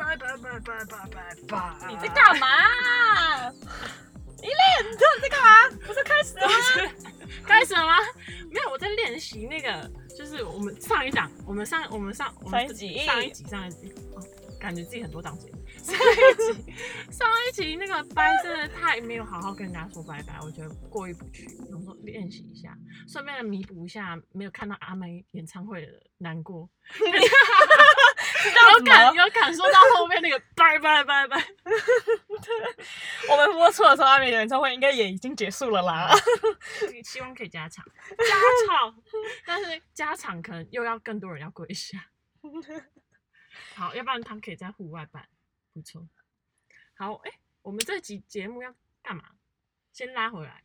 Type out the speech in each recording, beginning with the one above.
拜拜拜拜拜拜拜。你在干嘛？一练，你知道你在干嘛？不是开始了吗？开始了吗？没有，我在练习那个，就是我们上一档，我们上我们上我们上一集上一集上一集，哦，感觉自己很多档节目。上一集上一集那个拜真的太没有好好跟人家说拜拜，我觉得过意不去。我说练习一下，顺便弥补一下没有看到阿妹演唱会的难过。有感有感受到后面那个拜拜拜拜。我们播出的时候，阿美演唱会应该也已经结束了啦。希望可以加场，加场，但是加场可能又要更多人要跪下。好，要不然他们可以在户外办，不错。好，哎、我们这集节目要干嘛？先拉回来，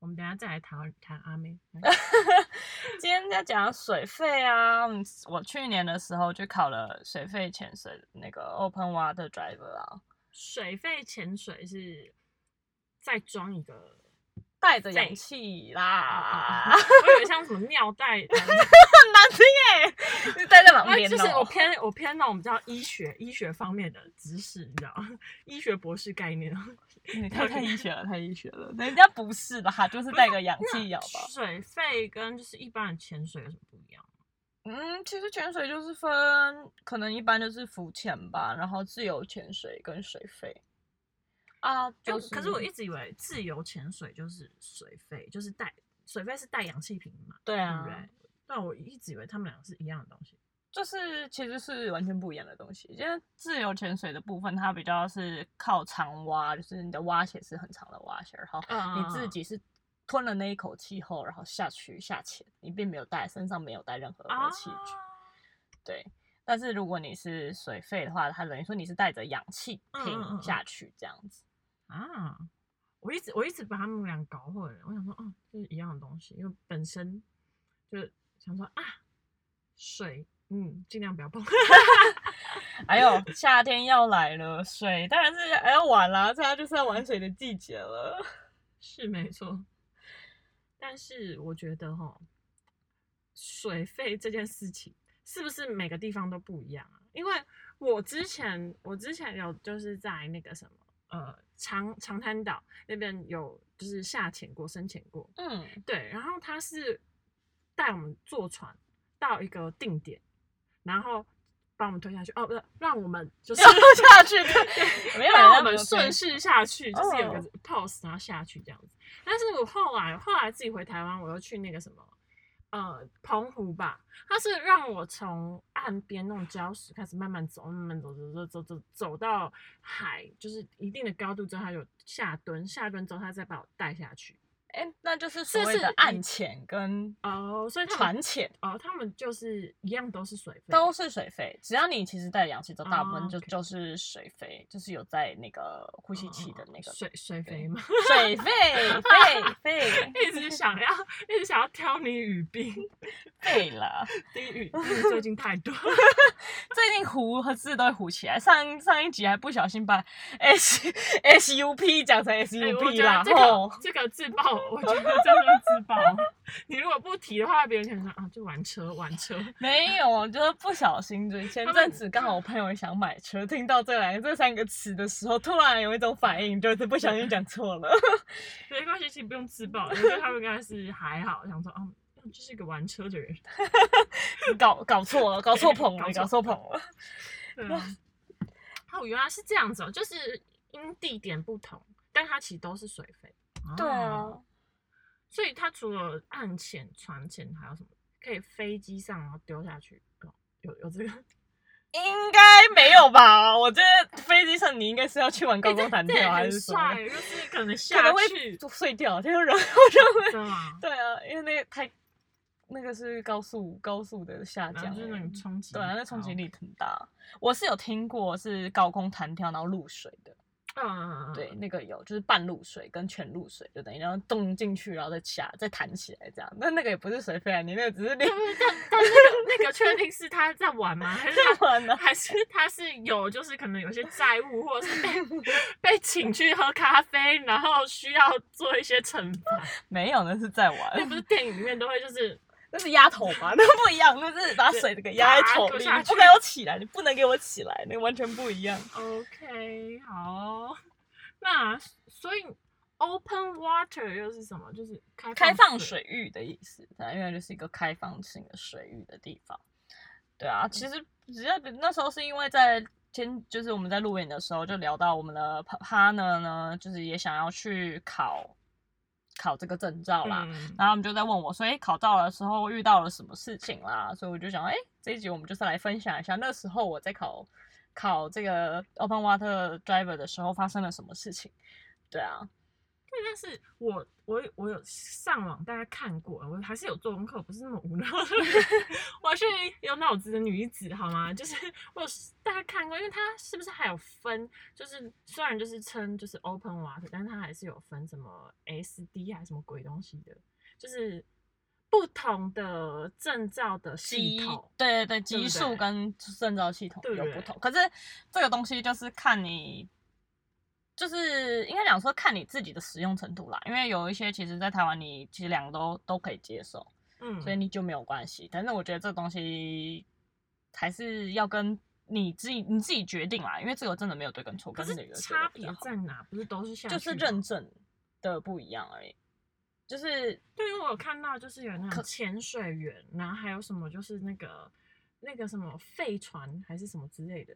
我们等下再来谈谈阿妹。来 今天在讲水费啊，嗯我去年的时候就考了水费潜水那个 Open Water Driver 啊，水费潜水是再装一个，带着氧气啦，我以为像什么尿袋，很难听哎，就带在旁啊，边就是我哦。偏我偏那种比较医学医学方面的知识，你知道吗？医学博士概念。你太太医学了，太医学了，人家不是的，哈就是带个氧气药吧。水肺跟就是一般的潜水有什么不一样？嗯，其实潜水就是分，可能一般就是浮潜吧，然后自由潜水跟水肺啊，就就是可是我一直以为自由潜水就是水肺，就是带水肺是带氧气瓶嘛，对啊对不，对？但我一直以为他们两个是一样的东西。就是其实是完全不一样的东西。因为自由潜水的部分，它比较是靠长蛙，就是你的蛙鞋是很长的蛙鞋，然后嗯你自己是吞了那一口气后，然后下去下潜，你并没有带身上没有带任何啊的器具。对，但是如果你是水肺的话，它等于说你是带着氧气瓶嗯下去这样子。啊！我一直我一直把他们俩搞混了，我想说，哦，这是一样的东西，因为本身就想说啊，水，嗯，尽量不要碰。哎呦夏天要来了，水当然是还要玩啦，现在就是要玩水的季节了。是没错，但是我觉得哈，水费这件事情是不是每个地方都不一样啊？因为我之前我之前有就是在那个什么呃长长滩岛那边有就是下潜过、深潜过，嗯，对，然后他是带我们坐船到一个定点，然后把我们推下去，哦，不是，让我们 就是下去，对，没有让我们顺势下去，就是有个哦 pose，然后下去这样子。但是我后来后来自己回台湾，我又去那个什么。呃，澎湖吧，它是让我从岸边那种礁石开始慢慢走，慢慢走，走走走走走到海，就是一定的高度之后，它有下蹲，下蹲之后，它再把我带下去。哎、那就是所谓的暗潜跟哦，所以船潜哦，他们就是一样都是水费，都是水费，只要你其实带氧气，都大部哦分就、就是水费，就是有在那个呼吸器的那个哦水水对肥嘛，水费费费一直想要一直想要挑你语病，废了。低语 最近太多。最近糊和字都会糊起来，上上一集还不小心把 S S U P 讲成 S 哎 U 我 P 啦，觉得这吼个这个自爆，我觉得真的自爆。你如果不提的话，别人可能说啊，就玩车玩车。没有，就是不小心。就前阵子刚好我朋友想买车，听到这两这三个词的时候，突然有一种反应，就是不小心讲错了。没关系，其实不用自爆，我觉得他们应该是还好，想说啊，就是一个玩车的人。搞搞错了，搞错棚了，搞错搞错棚了。对啊，哦，原来是这样子哦，就是因地点不同，但它其实都是水费。对啊哦，所以它除了岸潜、船潜，还有什么可以飞机上然后丢下去？哦，有有这个 应该没有吧？我觉得飞机上你应该是要去玩高空弹跳还是什么？帅，就是可能下去，就碎掉，这个人好像会。对啊，因为那个太那个是高速高速的下降就是那种冲击，对啊，那冲击力很大。我是有听过是高空弹跳然后入水的，嗯，嗯嗯，对，那个有就是半露水跟全露水，就等于然后动进去，然后再下再弹起来这样。那那个也不是水飞啊，你那个只是你？但但是那个那个确定是他在玩吗？还是他 玩呢。还是他是有，就是可能有些债务，或者是被被请去喝咖啡，然后需要做一些惩罚。没有，那是在玩那不。是电影里面都会就是那是压头吧？那不一样，那是把水给压在头里，你不给我起来，你不能给我起来，那完全不一样。OK，好，那所以 open water 又是什么？就是开开放水。域的意思，它，因为就是一个开放性的水域的地方。对啊，其实只要那时候是因为在前，就是我们在录影的时候就聊到我们的 partner 呢，就是也想要去考考这个证照啦。嗯，然后他们就在问我说：“哎，考照的时候遇到了什么事情啦？”所以我就想，哎，这一集我们就是来分享一下那时候我在考考这个 Open Water Driver 的时候发生了什么事情。对啊，对，但是我我我有上网大家看过，我还是有做功课，不是那么无聊。我是有脑子的女子，好吗？就是我有大家看过，因为它是不是还有分？就是虽然就是称就是 open water，但是它还是有分什么 SD 还是什么鬼东西的，就是不同的证照的系统。对对对，级数跟证照系统对不对有不同，可是这个东西就是看你，就是应该讲说看你自己的使用程度啦。因为有一些其实，在台湾你其实两个都都可以接受，嗯，所以你就没有关系。但是我觉得这东西还是要跟你自己你自己决定啦，因为这个真的没有对跟错，可是跟哪个差别在哪？不是都是像就是认证的不一样而已，就是对，因为我有看到，就是有那可种潜水员，然后还有什么就是那个那个什么废船还是什么之类的。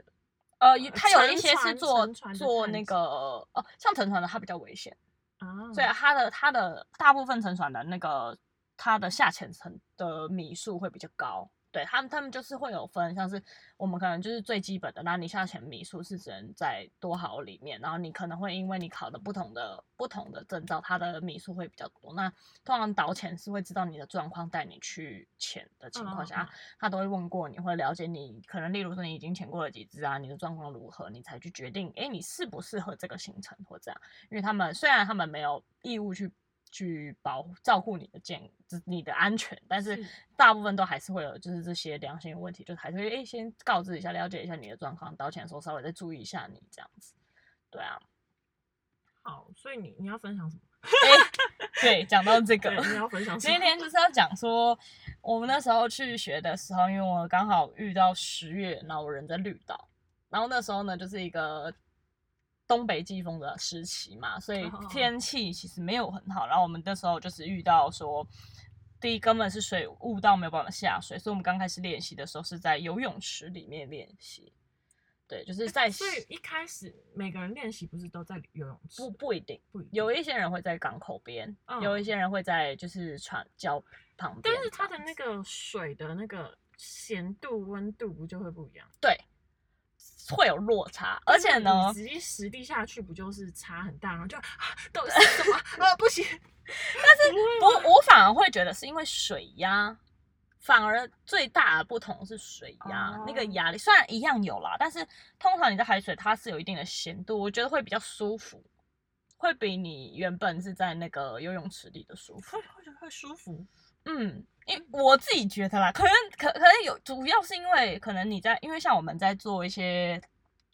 呃，呃它有一些是做做那个哦，像沉船的它比较危险。啊，所以它的它的大部分沉船的那个它的下潜层的米数会比较高。对他们，他们就是会有分，像是我们可能就是最基本的，那你下潜米数是只能在多少里面，然后你可能会因为你考的不同的不同的证照，它的米数会比较多。那通常导潜是会知道你的状况，带你去潜的情况下，他都会问过你，会了解你可能例如说你已经潜过了几只啊，你的状况如何，你才去决定，哎，你适不适合这个行程或这样。因为他们虽然他们没有义务去去保护照顾你的健就是你的安全，但是是大部分都还是会有就是这些良心问题，就是还是会诶先告知一下，了解一下你的状况，道歉的时候稍微再注意一下你这样子。对啊，好，所以你你要分享什么？哎，对，讲到这个对，，你要分享什么？今天就是要讲说，我们那时候去学的时候，因为我刚好遇到十月，然后我人在绿岛，然后那时候呢就是一个东北季风的时期嘛，所以哦天气其实没有很好。然后我们那时候就是遇到说，第一根本是水雾到没有办法下水，所以我们刚开始练习的时候是在游泳池里面练习。对，就是在所以一开始每个人练习不是都在游泳池？不不一定，不一定有一些人会在港口边，嗯有一些人会在就是船礁旁边。但是它的那个水的那个咸度、温度不就会不一样？对，会有落差，而且呢你，直接实地下去不就是差很大，然后就啊到底是什么啊？不行，但是我我反而会觉得是因为水压，反而最大的不同是水压、那个哦压力，虽然一样有啦，但是通常你在海水它是有一定的咸度，我觉得会比较舒服，会比你原本是在那个游泳池里的舒服会。会会舒服。嗯，因为我自己觉得啦，可能可可能有，主要是因为可能你在，因为像我们在做一些，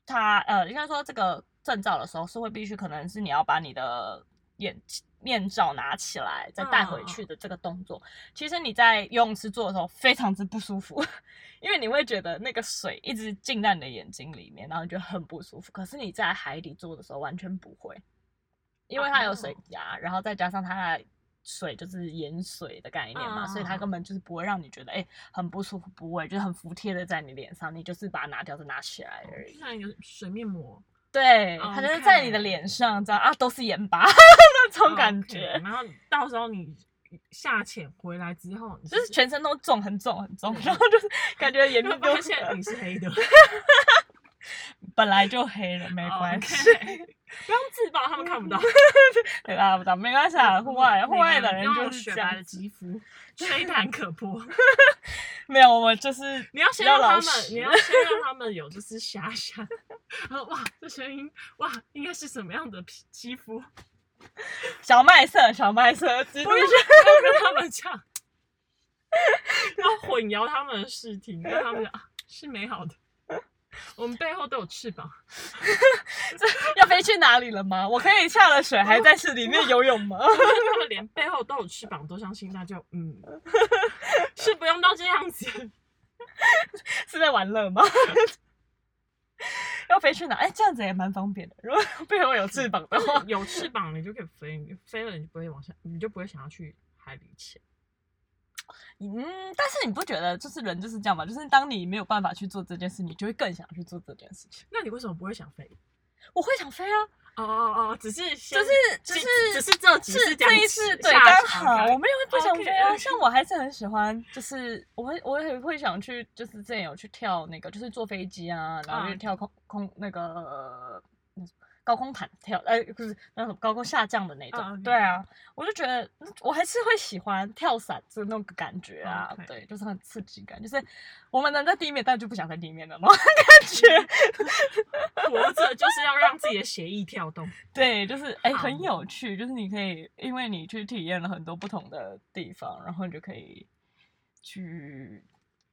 他呃，应该说这个证照的时候是会必须，可能是你要把你的眼面罩拿起来再戴回去的这个动作，其实你在游泳池做的时候非常之不舒服，因为你会觉得那个水一直进在你的眼睛里面，然后你觉得很不舒服。可是你在海底做的时候完全不会，因为它有水压，然后再加上它的水就是盐水的概念嘛，嗯所以它根本就是不会让你觉得哎、很不舒服，不会，就是很服帖的在你脸上，你就是把它拿掉再拿起来而已。就像一个水面膜对，哦它就是在你的脸上这样啊，都是盐巴 那种感觉。然后到时候你下潜回来之后，你就是全身都重，很重，很重，然后就是感觉 眼睛就发现你是黑的，本来就黑了，没关系 不用自爆，他们看不到。对啦，不知道，没关系啊。户外户外的人就是这都有雪白的，肌肤，吹弹可破。没有，我们就是你要先让他们，你要先让他们有就是遐想，然后哇，这声音哇，应该是什么样的皮肌肤？小麦色，小麦色，直不要接跟他们讲，要混淆他们的视听，让他们讲啊是美好的。我们背后都有翅膀，要飞去哪里了吗？我可以下了水还在水里面游泳吗？他们连背后都有翅膀都相信，那就嗯，是不用到这样子。是在玩乐吗？要飞去哪？哎，这样子也蛮方便的。如果背后有翅膀的话，有翅膀你就可以飞，你飞了你就不会往下，你就不会想要去海里潜。嗯，但是你不觉得就是人就是这样吗？就是当你没有办法去做这件事，你就会更想去做这件事情。那你为什么不会想飞？我会想飞啊！哦哦哦，只是就是就是只是这几是这这一次对刚好，我没有不想飞啊。像我还是很喜欢，就是我会我也会想去，就是之前有去跳那个，就是坐飞机啊，然后就跳空空那个。高空弹跳，哎，不是那种高空下降的那种。对啊，我就觉得我还是会喜欢跳伞这那种感觉啊。对，就是很刺激感，就是我们能在地面，但就不想在地面的那种感觉。活着就是要让自己的血液跳动。对，就是哎，很有趣，就是你可以，因为你去体验了很多不同的地方，然后你就可以去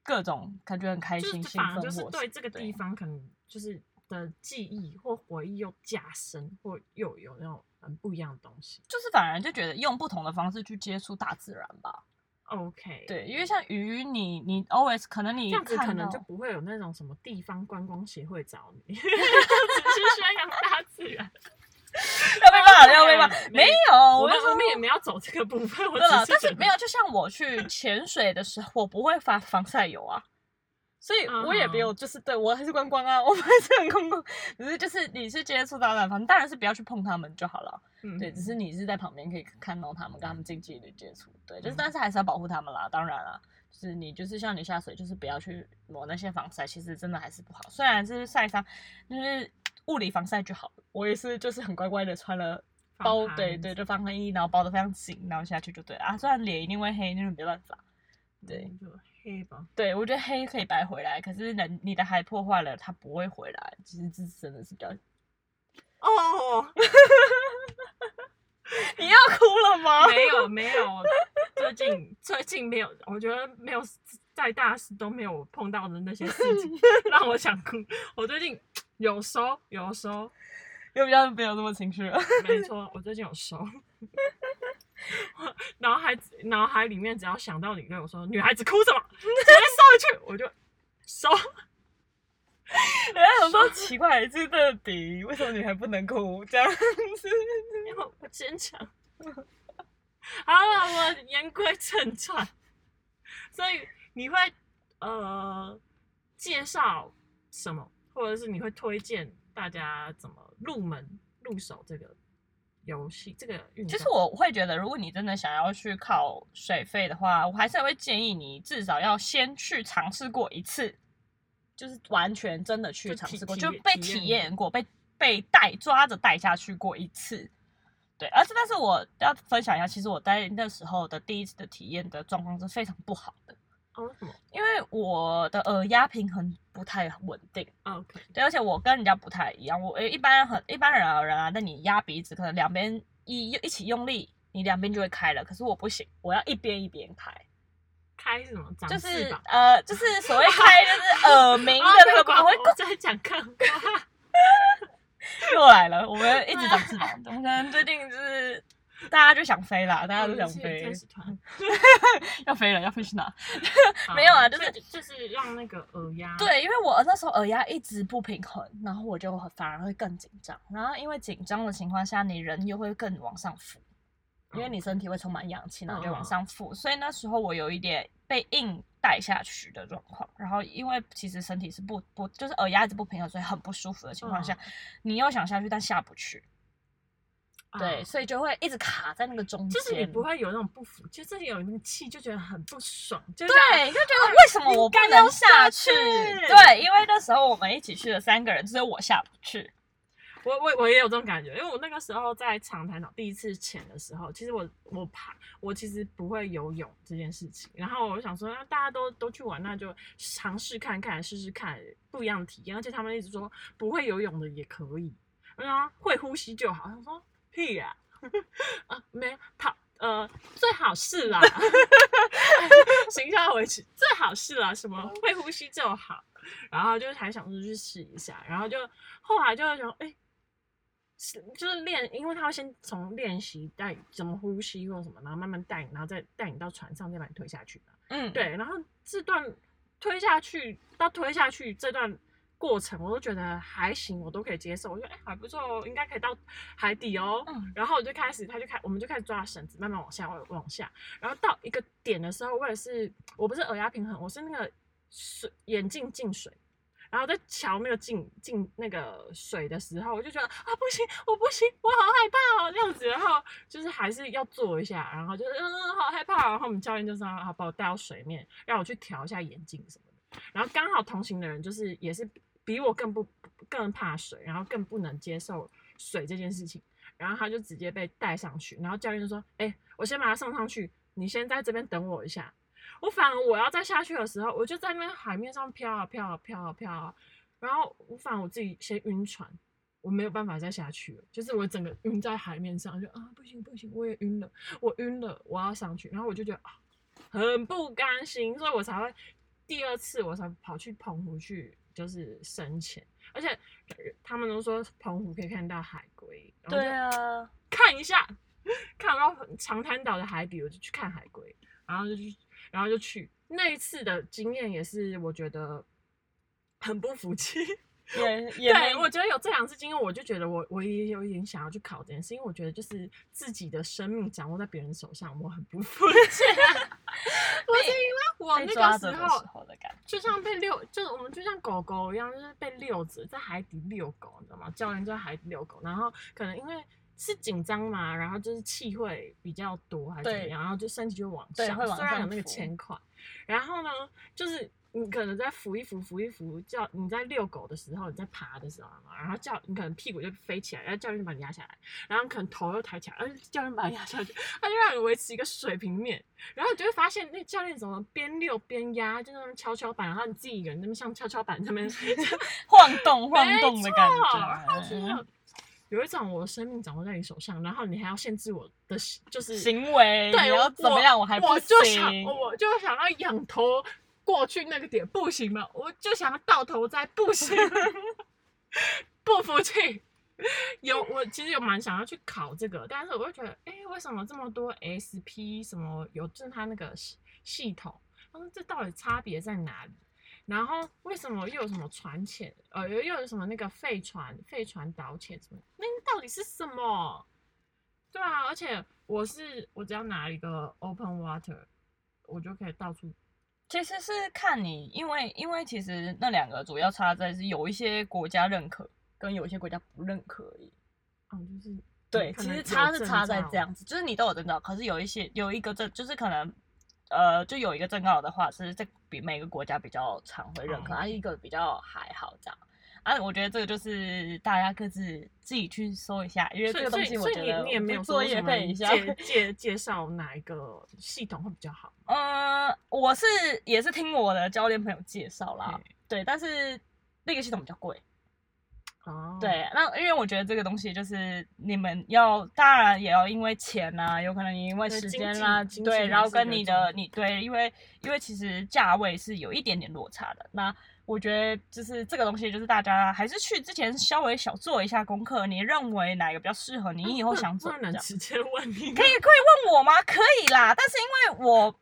各种感觉很开心、兴奋，就是对这个地方可能就是。的记忆或回忆又加深，或又有那种很不一样的东西，就是反而就觉得用不同的方式去接触大自然吧。OK，对，因为像鱼，你你 always 可能你这样子可能就不会有那种什么地方观光协会找你，只是宣扬大自然。要被骂，要被骂，没有，我们我们也没有走这个部分。对了，但是没有，就像我去潜水的时候，我不会发防晒油啊。所以我也没有，就是对我还是观光啊，我们还是很观光。只是就是你是接触到的，反正当然是不要去碰他们就好了。嗯对，只是你是在旁边可以看到他们，跟他们近距离接触。对，就是但是还是要保护他们啦。当然啦，就是你就是像你下水，就是不要去抹那些防晒，其实真的还是不好。虽然是晒伤，就是物理防晒就好。我也是就是很乖乖的穿了包，对对，就防寒衣，然后包的非常紧，然后下去就对了啊。虽然脸一定会黑，那是没办法。对。黑吧，对我觉得黑可以白回来，可是人你的海破坏了，它不会回来。其实这真的是比较哦，你要哭了吗？没有没有，最近最近没有，我觉得没有再大事都没有碰到的那些事情 让我想哭。我最近有收有收，又比较没有那么情绪了。没错，我最近有收。脑海脑海里面只要想到你跟我说女孩子哭什么，直接收回去，我就收。人家很多奇怪，这到底为什么女孩不能哭这样子？因为我坚强。好了，我言归正传。所以你会呃介绍什么，或者是你会推荐大家怎么入门入手这个？游戏这个运动，其实我会觉得，如果你真的想要去考水费的话，我还是会建议你至少要先去尝试过一次，就是完全真的去尝试过，就被体验过，被被带抓着带下去过一次。对，而且但是我要分享一下，其实我在那时候的第一次的体验的状况是非常不好的。哦，什么？因为我的耳压平衡不太稳定。OK。对，而且我跟人家不太一样。我诶，一般很一般人啊人啊，那你压鼻子可能两边一一起用力，你两边就会开了。可是我不行，我要一边一边开。开什么？就是呃，就是 所谓开，就是耳鸣的那个。我会在讲看话。又来了，我们一直长翅膀。我们最近就是。大家就想飞啦，大家都想飞。要飞了，要飞去哪？没有啊，就是就是让那个耳压。对，因为我那时候耳压一直不平衡，然后我就反而会更紧张。然后因为紧张的情况下，你人又会更往上浮，因为你身体会充满氧气，然后就往上浮。所以那时候我有一点被硬带下去的状况。然后因为其实身体是不不就是耳压一直不平衡，所以很不舒服的情况下，你又想下去，但下不去。对，所以就会一直卡在那个中间，就是你不会有那种不服，就这里有那个气，就觉得很不爽，就对，就觉得为什么我不能下去？对，因为那时候我们一起去的三个人，只有我下不去。我我我也有这种感觉，因为我那个时候在长滩岛第一次潜的时候，其实我我怕我其实不会游泳这件事情，然后我想说，那大家都都去玩，那就尝试看看，试试看不一样的体验。而且他们一直说不会游泳的也可以，然后会呼吸就好。他说。屁呀！啊，没他，呃，最好是啦，形象维持最好是啦，什么会呼吸就好。然后就还想说去试一下，然后就后来就想，哎、是就是练，因为他会先从练习带怎么呼吸或什么，然后慢慢带你，然后再带你到船上，再把你推下去嘛。嗯，对，然后这段推下去到推下去这段过程，我都觉得还行，我都可以接受。我觉得哎、还不错哦，应该可以到海底哦。嗯然后我就开始，他就开，我们就开始抓绳子，慢慢往下，往往下。然后到一个点的时候，我也是，我不是耳压平衡，我是那个水眼镜进水。然后在桥那个进进那个水的时候，我就觉得啊不行，我不行，我好害怕哦这样子。然后就是还是要做一下，然后就是嗯好害怕。然后我们教练就说好把我带到水面，让我去调一下眼镜什么的。然后刚好同行的人就是也是比我更不更怕水，然后更不能接受水这件事情。然后他就直接被带上去，然后教练就说：“哎、我先把他送上去，你先在这边等我一下。”我反而我要再下去的时候，我就在那边海面上飘啊飘啊飘啊飘啊，然后我反而我自己先晕船，我没有办法再下去了，就是我整个晕在海面上，就啊不行不行，我也晕了，我晕了，我要上去，然后我就觉得啊很不甘心，所以我才会第二次我才跑去澎湖去就是深浅，而且他们都说澎湖可以看到海龟，对啊，看一下，看到长滩岛的海底，我就去看海龟，然后就去，然后就去。那一次的经验也是我觉得很不服气。也 也对，我觉得有这两次经验，我就觉得我我也有一点想要去考这件事，因为我觉得就是自己的生命掌握在别人手上，我很不服气。不是因为我那个时候时候的感觉。就像被遛，就是我们就像狗狗一样，就是被遛着在海底遛狗，你知道吗？教练就在海底遛狗，然后可能因为是紧张嘛，然后就是气会比较多还是怎么样，然后就身体就往上，往上虽然有那个浮牵款，然后呢，就是你可能在扶一扶扶一扶，叫你在遛狗的时候，你在爬的时候嘛，然后叫你可能屁股就飞起来，然后教练就把你压下来，然后可能头又抬起来，然后教练把你压下去，他就让你维持一个水平面，然后你就会发现那教练怎么边遛边压，就那种跷跷板，然后你自己一个人那么像跷跷板那边 晃动晃没动的感觉，有一种我的生命掌握在你手上，然后你还要限制我的就是行为对，我你要怎么样，我还不行。我就想要仰头过去那个点，不行吗？我就想要到头再，不行，不服气。有我其实有蛮想要去考这个，但是我就觉得，哎、为什么这么多 SP 什么有就是它那个系系统，他说这到底差别在哪里？然后为什么又有什么船潜，呃，又有什么那个废船、废船导潜什么？那到底是什么？对啊，而且我是我只要拿一个 open water，我就可以到处。其实是看你，因为因为其实那两个主要差在是有一些国家认可，跟有一些国家不认可而已。嗯，就是对，其实差是差在这样子，就是你都有证照，可是有一些有一个证，就是可能呃，就有一个证照的话，是这比每个国家比较常会认可，嗯啊，一个比较还好这样。啊，我觉得这个就是大家各自自己去搜一下，因为这个东西我觉得你你也没有做业配一下。介 介介绍哪一个系统会比较好？呃，我是也是听我的教练朋友介绍啦嘿，对，但是那个系统比较贵。哦，对，那因为我觉得这个东西就是你们要，当然也要因为钱呐、有可能因为时间啦、对，然后跟你的你对，因为因为其实价位是有一点点落差的。那我觉得就是这个东西，就是大家还是去之前稍微小做一下功课，你认为哪个比较适合你以后想做 不能这样。直接问你，可以可以问我吗？可以啦，但是因为我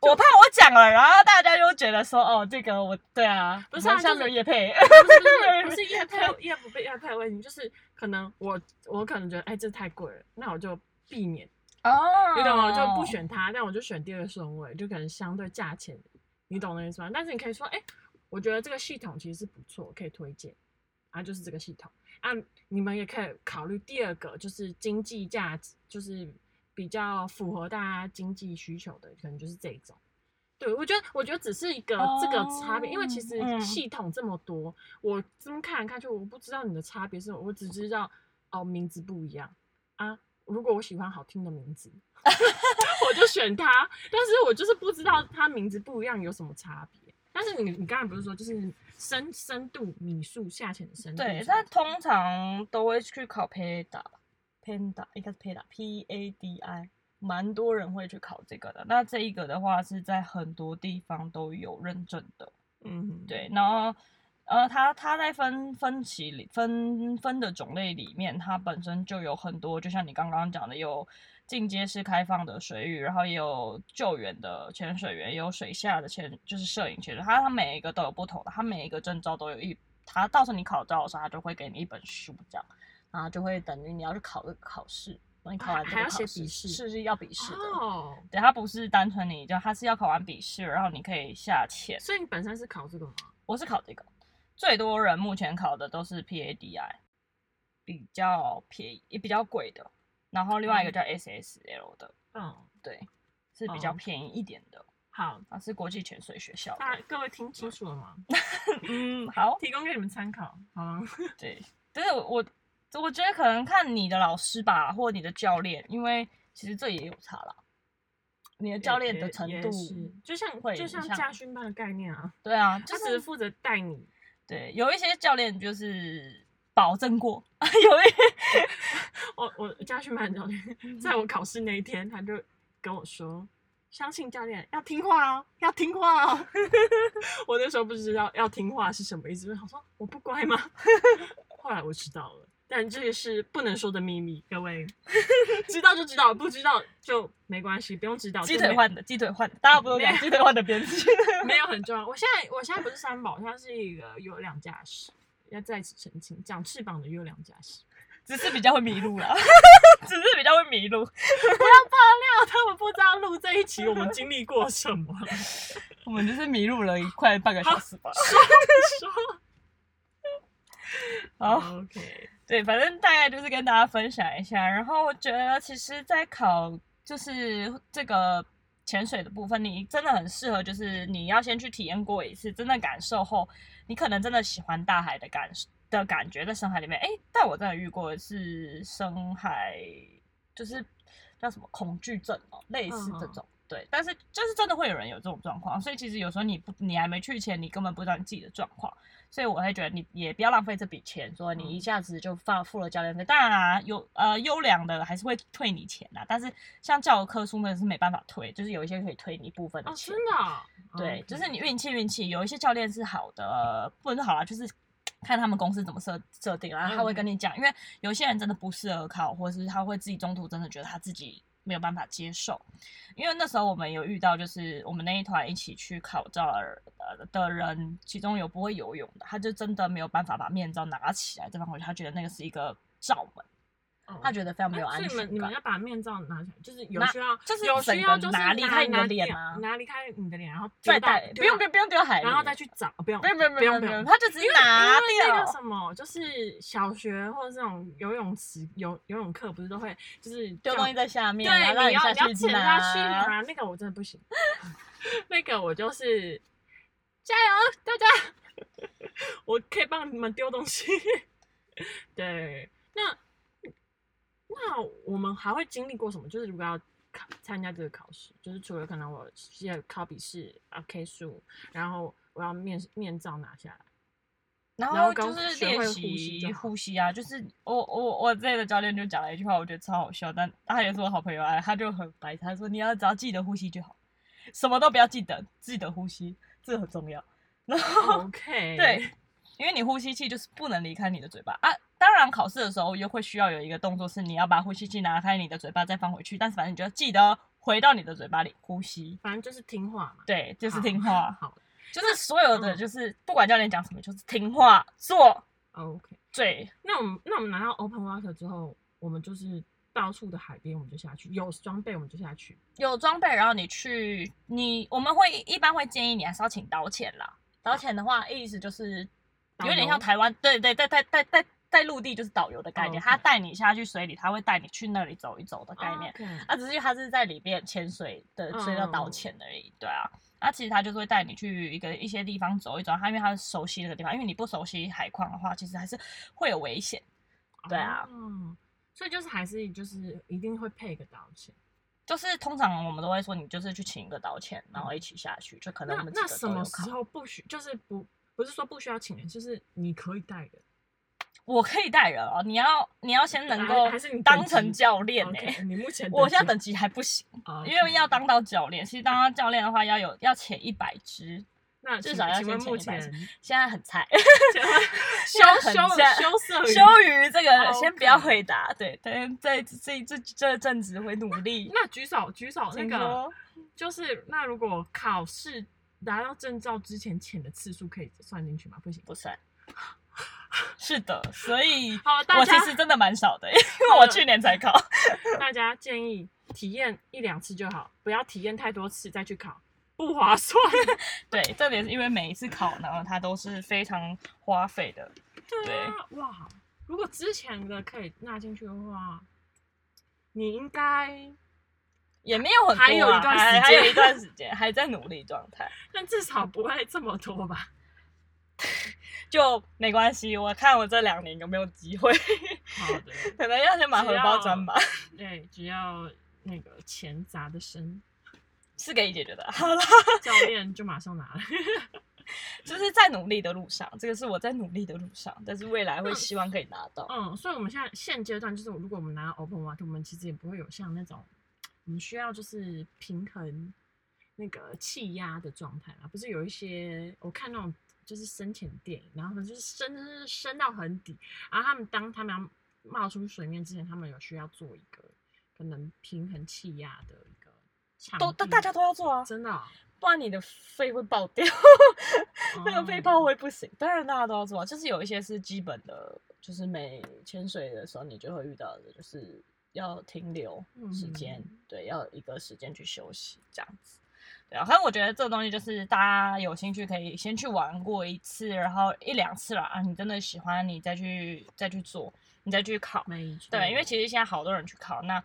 我怕我讲了，然后大家就觉得说哦，这个我对啊，不是啊我们现在就是没有叶配，不是不是不是业配业不被叶配的问题，就是可能我我可能觉得哎这太贵了，那我就避免，哦你懂吗？就不选它，但我就选第二顺位，就可能相对价钱，你懂那意思吗？但是你可以说，哎、我觉得这个系统其实是不错，可以推荐，啊，就是这个系统啊，你们也可以考虑第二个，就是经济价值，就是比较符合大家经济需求的，可能就是这一种。对，我觉得，我觉得只是一个这个差别，因为其实嗯系统这么多，我这么看来看去，我不知道你的差别是什么，我只知道哦名字不一样啊。如果我喜欢好听的名字，我就选它。但是我就是不知道它名字不一样有什么差别。但是你你刚才不是说就是深深度米数下潜的深度？对，但通常都会去考 PADA，PADA 应该是 PADA，P A D I，蛮多人会去考这个的。那这一个的话是在很多地方都有认证的，嗯，对，然后呃，它它在分分歧里分分的种类里面，它本身就有很多，就像你刚刚讲的，有进阶式开放的水域，然后也有救援的潜水员，也有水下的潜就是摄影潜水，它它每一个都有不同的，它每一个证照都有一，它到时候你考照的时候，它就会给你一本书这样，然后就会等于你要去考这个考试。等你考完这个考试笔试是是要笔试的，哦，对，它不是单纯你就它是要考完笔试，然后你可以下潜。所以你本身是考这个吗？我是考这个，最多人目前考的都是 PADI，比较便宜也比较贵的，然后另外一个叫 SSL 的，嗯，对，是比较哦便宜一点的，好，它是国际潜水学校那。各位听清楚了吗？嗯，好，提供给你们参考，好吗？对，但是我我我觉得可能看你的老师吧，或你的教练，因为其实这也有差啦。你的教练的程度，就像会就像家训班的概念啊，对啊，就是负责带你。对，有一些教练就是保证过，有一我我家训班的教练，在我考试那一天，他就跟我说。相信教练要听话哦，要听话哦。我那时候不知道要听话是什么意思，我想说我不乖吗？后来我知道了，但这个是不能说的秘密，各位知道就知道，不知道就没关系，不用知道。鸡腿换的，鸡腿换的，大家不用讲鸡腿换的编辑？没有很重要。我现在我现在不是三宝，我现在是一个有两驾驶，要再次澄清，长翅膀的优良驾驶。只是比较会迷路啦，只是比较会迷路。不要爆料他们不知道录这一期我们经历过什么。我们就是迷路了一快半个小时吧。说好，OK，对，反正大概就是跟大家分享一下。然后我觉得，其实，在考就是这个潜水的部分，你真的很适合，就是你要先去体验过一次，真的感受后，你可能真的喜欢大海的感的感觉，在深海里面。哎，但我真的遇过的是深海，就是叫什么恐惧症哦，类似这种。对，但是就是真的会有人有这种状况，所以其实有时候你不，你还没去前，你根本不知道你自己的状况。所以我会觉得你也不要浪费这笔钱，说你一下子就放付了教练费。当然啦、有呃优良的还是会退你钱啦，但是像教科书呢是没办法退，就是有一些可以退你部分的。真的哦、对就是你运气运气，有一些教练是好的，呃不能说好啦，就是看他们公司怎么设设定，然后他会跟你讲，因为有些人真的不适合考，或者是他会自己中途真的觉得他自己没有办法接受，因为那时候我们有遇到，就是我们那一团一起去考照的呃的人，其中有不会游泳的，他就真的没有办法把面罩拿起来再放回去，他觉得那个是一个罩门，他觉得非常没有哎安全感所以你们你们。要把面罩拿起来，就是有需要，就是有需要就是拿离开你的拿脸吗掉拿离开你的脸，然后再带，不用不用不用丢海，然后再去找，不用不用不用不用不用，他就只是因为拿因为那个。什么，就是小学或者这种游泳池游游泳课不是都会就是叫丢东西在下面，对，然后让你要你要潜拿。下去拿，那个我真的不行，那个我就是加油，大家，我可以帮你们丢东西。对，那那我们还会经历过什么？就是如果要考参加这个考试，就是除了可能我写考笔试啊 K 数，然后我要面面罩拿下来，然然后就是练习呼吸啊，就是我我我这里的教练就讲了一句话，我觉得超好笑，但他也是我好朋友啊，他就很白，他说你要只要记得呼吸就好，什么都不要记得，记得呼吸，这个很重要。然后 OK，对，因为你呼吸器就是不能离开你的嘴巴啊。当然，考试的时候又会需要有一个动作，是你要把呼吸器拿开你的嘴巴再放回去，但是反正你就要记得回到你的嘴巴里呼吸。反正就是听话嘛。对，就是好听话，好就是所有的嗯就是不管教练讲什么，就是听话做。，OK。对，那我们那我们拿到 Open Water 之后，我们就是到处的海边我们就下去，有装备我们就下去。有装备，然后你去你我们会一般会建议你还是要请导潜啦。导潜的话，意思就是有点像台湾，对对在，在在在在陆地就是导游的概念，哦他带你下去水里，他会带你去那里走一走的概念。啊，只是他是在里面潜水的，所以叫导潜而已。对啊，那其实他就是会带你去一个一些地方走一走，他因为他熟悉那个地方，因为你不熟悉海况的话，其实还是会有危险。对啊哦，所以就是还是就是一定会配一个导潜。就是通常我们都会说，你就是去请一个导潜，然后一起下去，就可能那我们几个那什么时候不许就是不不是说不需要请人，就是你可以带人，我可以带人哦，你要你要先能还够还是你当成教练呢、你目前我现在等级还不行，因为要当到教练。其实当到教练的话，要有要前一百只，那至少要先前一百只现在很菜，羞羞羞涩羞于这个先不要回答，对，等在这这这阵子会努力。那举手举手，那个就是那如果考试拿到证照之前潜的次数可以算进去吗？不行。不算。是的，所以我其家实真的蛮少的，因为我去年才考。大家建议体验一两次就好，不要体验太多次再去考，不划算。对，特别是因为每一次考呢，它都是非常花费的。对啊，哇，如果之前的可以纳进去的话，你应该，也没有很多、啊，还有一段时间还还有一段时间还在努力状态，但至少不会这么多吧？就没关系。我看我这两年有没有机会，好的，可能要先把荷包装吧。对，只要那个钱砸的深，是可以解决的。好了，教练就马上拿了。就是在努力的路上，这个是我在努力的路上，但是未来会希望可以拿到。嗯，所以我们现在现阶段就是，如果我们拿到 Open Water，我们其实也不会有像那种我们需要就是平衡那个气压的状态嘛。不是有一些我看那种就是深潜电影，然后他们就是深深到很底，然后他们当他们要冒出水面之前，他们有需要做一个可能平衡气压的一个场都大大家都要做啊，真的哦、不然你的肺会爆掉，那个肺哦泡会不行。当然大家都要做啊，就是有一些是基本的，就是每潜水的时候你就会遇到的，就是要停留时间，嗯对，要一个时间去休息这样子。对啊，反正我觉得这个东西就是大家有兴趣可以先去玩过一次，然后一两次了啊，你真的喜欢你再去再去做，你再去考。对，因为其实现在好多人去考，那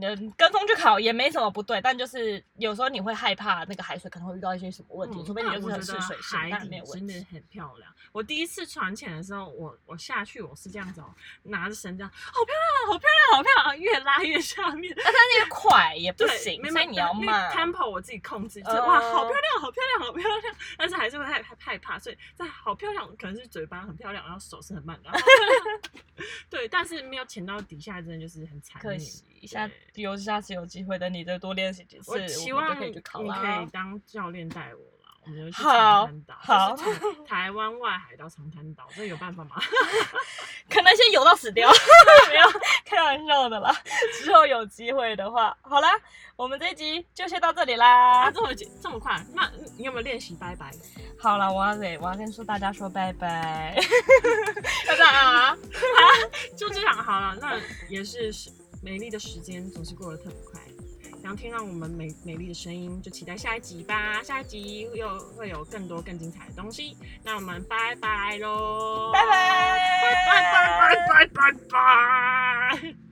嗯跟风去考也没什么不对，但就是有时候你会害怕那个海水可能会遇到一些什么问题，嗯除非你就是水性，但没有问题。真的很漂亮。我第一次船潜的时候，我我下去我是这样子哦，拿着绳这样，好漂亮，好漂亮，好漂亮，越拉越下面。但是那个快也不，行，没所以你要慢。tempo 我自己控制，就哇，好漂亮，好漂亮，好漂亮，但是还是会害害害怕，所以在好漂亮，可能是嘴巴很漂亮，然后手是很慢的，对，但是没有潜到底下，真的就是很惨烈。可惜，下对比如下次有机会，等你再多练习几次，我希望可以去考你可以。当教练带我啦，我们就去好长滩岛，好 台湾外海到长滩岛，这有办法吗？可能先游到死掉，没有开玩笑的啦。之后有机会的话，好啦，我们这一集就先到这里啦啊，。这么这么快？那你有没有练习拜拜？好了，我要给我要跟说大家说拜拜，要这样啊？就这样好了，那也是时美丽的时间总是过得特别快。想要听到我们美美丽的声音，就期待下一集吧。下一集又会有更多更精彩的东西。那我们拜拜喽，拜拜，拜拜拜拜拜拜拜。